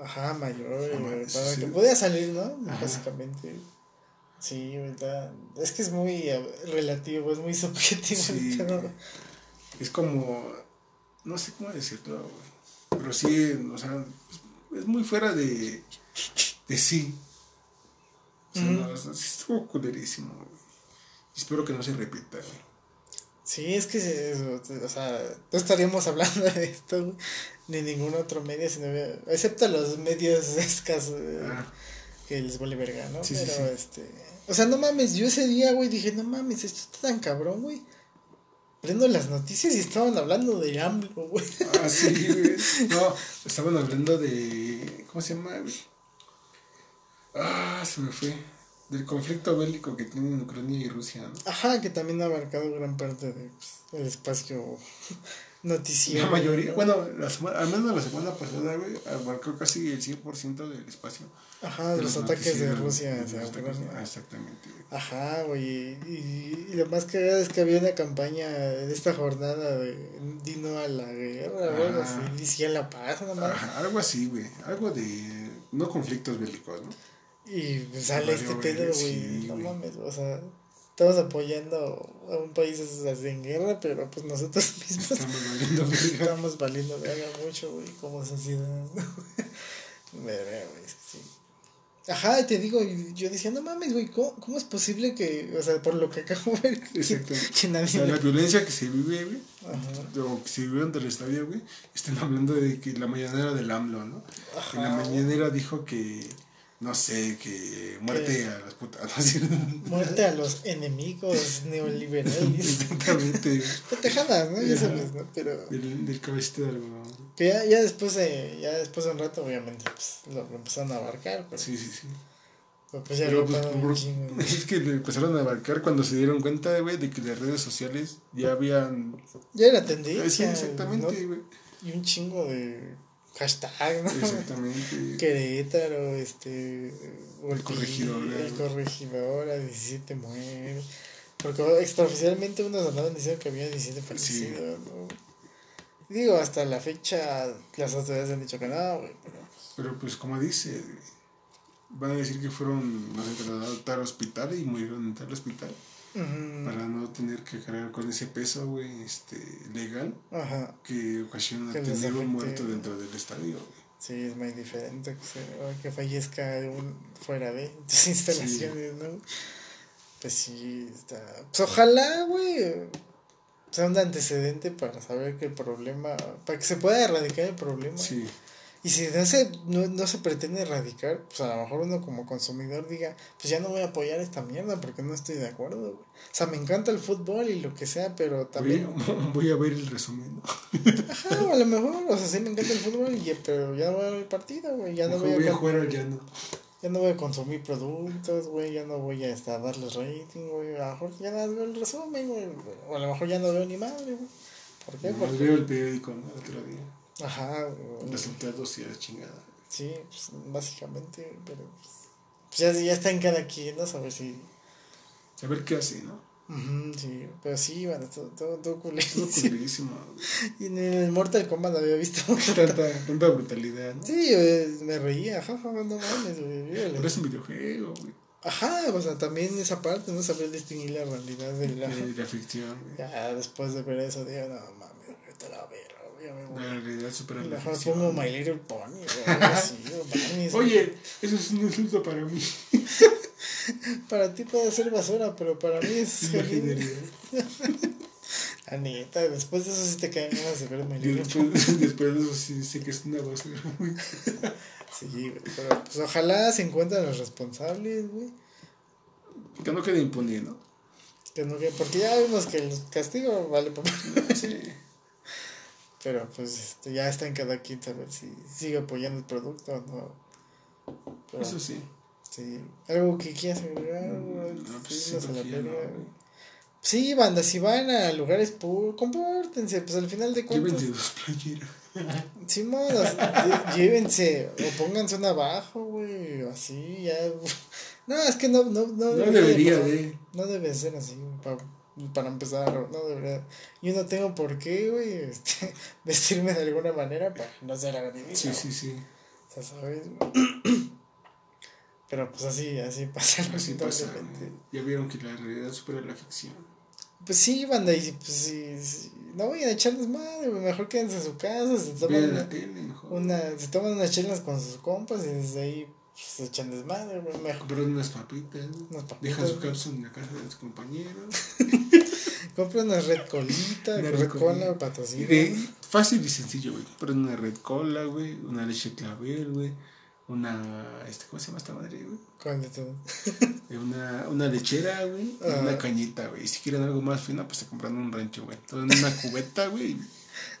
Ajá, mayor, Ajá, güey, sí, para sí. que pudiera salir, ¿no? Ajá. Básicamente. Sí, ¿verdad? Es que es muy eh, relativo, es muy subjetivo Sí. Es como, no sé cómo decirlo, güey. Pero sí, o sea, es, muy fuera de, de sí. O sea, no, o sea, sí estuvo culerísimo, güey. Espero que no se repita, güey. Sí, es que, o sea, no estaríamos hablando de esto, ni ningún otro medio, sino, excepto los medios escasos Ah, que les vale verga, ¿no? Sí, sí, Pero, sí. este, o sea, no mames, yo ese día, güey, dije, no mames, esto está tan cabrón, güey. Prendo las noticias y estaban hablando de AMLO, güey. ah, sí, güey. No, estaban hablando de, ¿cómo se llama, güey? Ah, se me fue. Del conflicto bélico que tienen Ucrania y Rusia, ¿no? Ajá, que también ha abarcado gran parte de, pues, del espacio noticiero. La mayoría, ¿no? bueno, la al menos la semana pasada, güey, abarcó casi el 100% del espacio. Ajá, de los ataques de Rusia hacia Ucrania. ah, Exactamente, güey. Ajá, güey. Y, y lo más cagado es que había una campaña en esta jornada de Dino a la guerra Ah. así. La paz, nada más. Ajá, algo así, güey. Algo de. No conflictos bélicos, ¿no? Y pues sale este pedo, güey. no mames, o sea. Estamos apoyando a un país así en guerra, pero pues nosotros mismos Estamos valiendo estamos valiendo verga mucho, güey, como sociedad. Verga, güey, sí. Ajá, y te digo, yo decía, no mames, güey, ¿cómo, ¿cómo es posible que, o sea, por lo que acabo de ver, que, Exacto. que nadie O sea, la violencia que se vive, güey, Ajá. o que se vive ante el estadio, güey, están hablando de que la mañanera del AMLO, ¿no? Ajá. En la mañanera dijo que, no sé, que muerte a las putas. Muerte a los enemigos neoliberales. Exactamente, Tejadas, ¿no? Ya sabes, ¿no? Pero del, del cabecito de algodón. que ya, ya después de, ya después de un rato, obviamente, pues lo, lo empezaron a abarcar, pero Sí, sí, sí. pero pues ya Pero lo pues, por- es que le empezaron a abarcar cuando se dieron cuenta, güey, de que las redes sociales ya habían... Ya era tendencia. Sí, exactamente, ¿no? güey. Y un chingo de hashtag, ¿no? Exactamente. Querétaro, este. El corregidor, El ¿no? corregidor, a 17 muere. Porque extraoficialmente unos andaban diciendo que había 17 fallecidos, ¿no? Digo, hasta la fecha las autoridades han dicho que no, güey. Pero, Pero pues como dice, van a decir que fueron, no sé, a tal hospital y murieron en tal hospital. Para no tener que cargar con ese peso, güey, este, legal Ajá. que ocasiona Que tener un muerto dentro del estadio, güey. Sí, es muy diferente que, se- que fallezca un, fuera de tus instalaciones, ¿no? Pues sí, está. Pues ojalá, güey, sea un antecedente para saber que el problema, para que se pueda erradicar el problema. Sí, Y si no se, no, no se pretende erradicar, pues a lo mejor uno como consumidor diga, pues ya no voy a apoyar esta mierda porque no estoy de acuerdo, güey. O sea, me encanta el fútbol y lo que sea, pero también... Voy, a- voy a ver el resumen, ¿no? Ajá, a lo mejor, o sea, sí me encanta el fútbol, y, pero ya no voy a ver el partido, güey. Ya no voy a, voy a con- jugar al llano. ya no voy a consumir productos, güey. Ya no voy a estar darles rating, güey. A lo mejor ya no veo el resumen, güey. O a lo mejor ya no veo ni madre, güey. ¿Por qué? Porque... veo el periódico ¿no? el otro día. Ajá. Resultados y la chingada. Sí, pues básicamente, pero pues, ya, ya está en cada quien, ¿no? Saber si... A ver qué hace, ¿no? Ujú, sí, pero sí, bueno, todo, todo, todo Todo culerísimo. Y en el Mortal Kombat había visto... tanta, tanta brutalidad, ¿no? Sí, me reía, jaja, no mames, güey. Pero es un videojuego, güey. Ajá, o sea, también esa parte, no saber distinguir la realidad de la... De la ficción, güey. Ya después de ver eso, digo, no mames, vete a la verga, güey, ya me voy. La realidad supera la Mejor ficción. pongo My Little Pony, güey, así. Oye, eso es un insulto para mí. Para ti puede ser basura, pero para mí es La neta, después de eso sí te caen ganas de ver My Little Pony. después, de eso sí sé que es una basura, güey. Sí, güey, pero pues ojalá se encuentren los responsables, güey. Que no quede impune, ¿no? Que no, que- porque ya vimos que el castigo vale por... Sí. Pero pues este, ya está en cada quien saber si sigue apoyando el producto o no. Pero, Eso sí. sí. Algo que quieras agregar, güey. No, pues Sí, sí, la no. Sí, banda, si van a lugares públicos, compórtense, pues al final de cuentas. Llévense dos playeras. Sea, lle- llévense o pónganse una abajo, güey, así, ya. No, es que no, no, no, No debería pasar. de. No debe ser así, pa- para empezar, no debería. Yo no tengo por qué, güey, este, vestirme de alguna manera para no ser agredido. Sí, sí, sí. O sea, ¿sabes? Pero pues así, así pasa. Así pasa. Ya vieron que la realidad supera la ficción. Pues sí, banda, y pues sí, sí, no vayan a echarles madre, mejor quédense en su casa, se toman una, tele mejor. una, se toman unas chelas con sus compas y desde ahí pues, se echan desmadre, güey, mejor. Compran unas papitas. Unas papitas, Dejan su cápsula en la casa de los compañeros. Compra una red colita, Una red Red cola, patrocina. Fácil y sencillo, güey. Compran una red cola, güey. Una leche clavel, güey. Una. Este, ¿Cómo se llama esta madre, güey? Eh, Una, una lechera, güey. Una cañita, güey. Y si quieren algo más fino, pues se compran un rancho, güey. Todo en una cubeta, güey.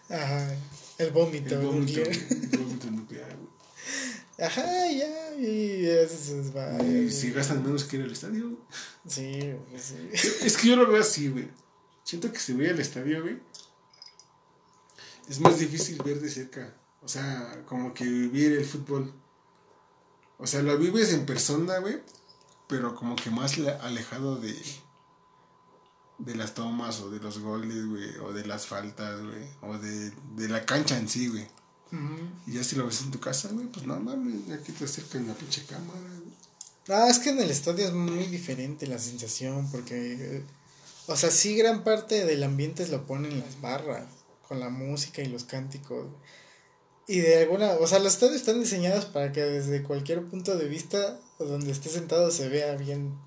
Ajá, el vómito, El vómito, nuclear. güey. El vómito nuclear, güey. Ajá, ya, y eso se desvaya, Y si gastan menos que ir al estadio. Sí, sí. Es que yo lo veo así, güey. Siento que si voy al estadio, güey, es más difícil ver de cerca. O sea, como que vivir el fútbol. O sea, lo vives en persona, güey, pero como que más le- alejado de de las tomas o de los goles, güey, o de las faltas, güey, o de, de la cancha en sí, güey. Y ya si lo ves en tu casa, güey, pues no mames, aquí te acercan la pinche cámara, güey. No, es que en el estadio es muy diferente la sensación, porque, eh, o sea, sí gran parte del ambiente lo ponen las barras, con la música y los cánticos. Y de alguna, o sea, los estadios están diseñados para que desde cualquier punto de vista, o donde estés sentado, se vea bien.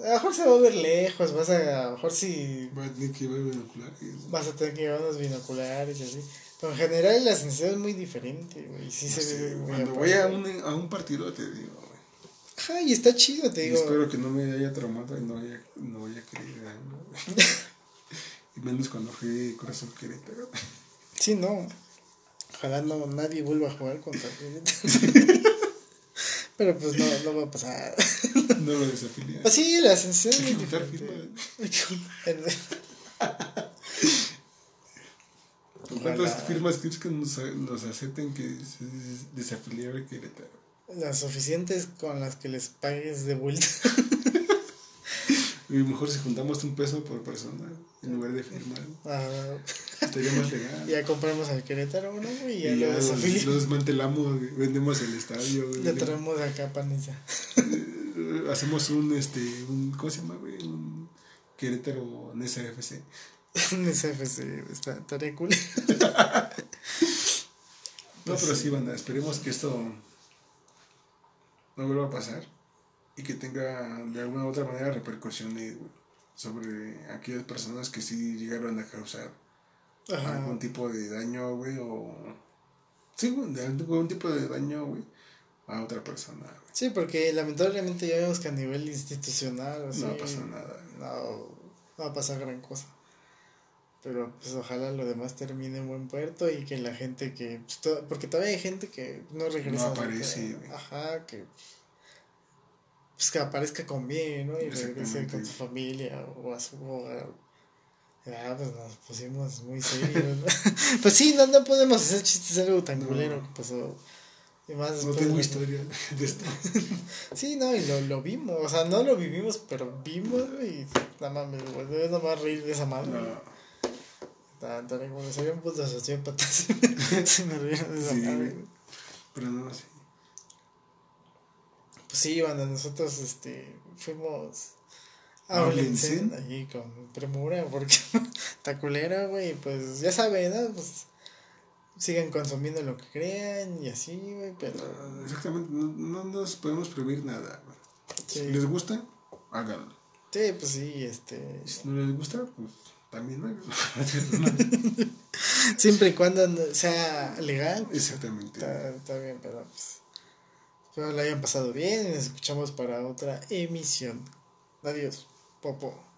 A lo mejor se va a ver lejos, vas a, a lo mejor si Voy a tener que llevar binoculares. vas a tener que llevar unos binoculares y así. Pero en general la sensación es muy diferente, güey. Sí No se sé, ve cuando voy a un, a un partido te digo. Ajá, y está chido, te Y digo. espero que no me haya traumado y no vaya, no vaya a querer daño, güey. Y menos cuando fui Corazón Querétaro. Sí, no. Ojalá no nadie vuelva a jugar contra Querétaro. Pero pues no, no va a pasar. No lo desafilia. Pues sí, la sensación es juntar firmas. ¿Cuántas firmas crees que nos, nos acepten que se desafiliar a Querétaro? Las suficientes con las que les pagues de vuelta. Y mejor si juntamos un peso por persona en lugar de firmar. Ah, Estaría más legal. ya compramos al Querétaro, ¿no? Y ya Y lo los, los desmantelamos, vendemos el estadio, güey, Le traemos acá paniza. Hacemos un, este, un, ¿cómo se llama, güey? Un Querétaro en SFC. En ese FC está, estaría cool. No, Pues pero sí, banda, esperemos que esto no vuelva a pasar y que tenga de alguna u otra manera repercusiones sobre aquellas personas que sí llegaron a causar Ajá. algún tipo de daño, güey, o Sí, de algún tipo de daño, güey, a otra persona, güey. Sí, porque lamentablemente ya vemos que a nivel institucional, o sea, No pasa nada. No, no va a pasar gran cosa. Pero pues ojalá lo demás termine en buen puerto y que la gente que... pues, to- porque todavía hay gente que no regresa. No aparece, güey. Ajá, que... Pues que aparezca con bien, ¿no? Y regrese con su familia o a su hogar. Ah, pues nos pusimos muy serios. ¿no? pues sí, no, no podemos hacer chistes de algo tan No. culero que pasó. Y más No tengo de- historia de esto. Sí, no, y lo, lo vimos, o sea, no lo vivimos, pero vimos, y nada güey, debes nada más reír de esa madre. No. Tan, tan, como me salían putos sociópatas, se me rieron de esa Sí, madre. Pero no, sí. Pues sí, banda, nosotros, este, fuimos a. Olensen ahí con premura, porque está culera, güey, pues ya saben, ¿no? Pues sigan consumiendo lo que crean y así, güey, pero... Exactamente, no, no nos podemos prohibir nada. Sí. Si les gusta, háganlo. Sí, pues sí, este... Si no les gusta, pues también. Siempre y cuando sea legal, Exactamente. Está, está bien, pero pues. Espero lo hayan pasado bien y nos escuchamos para otra emisión. Adiós, Popo.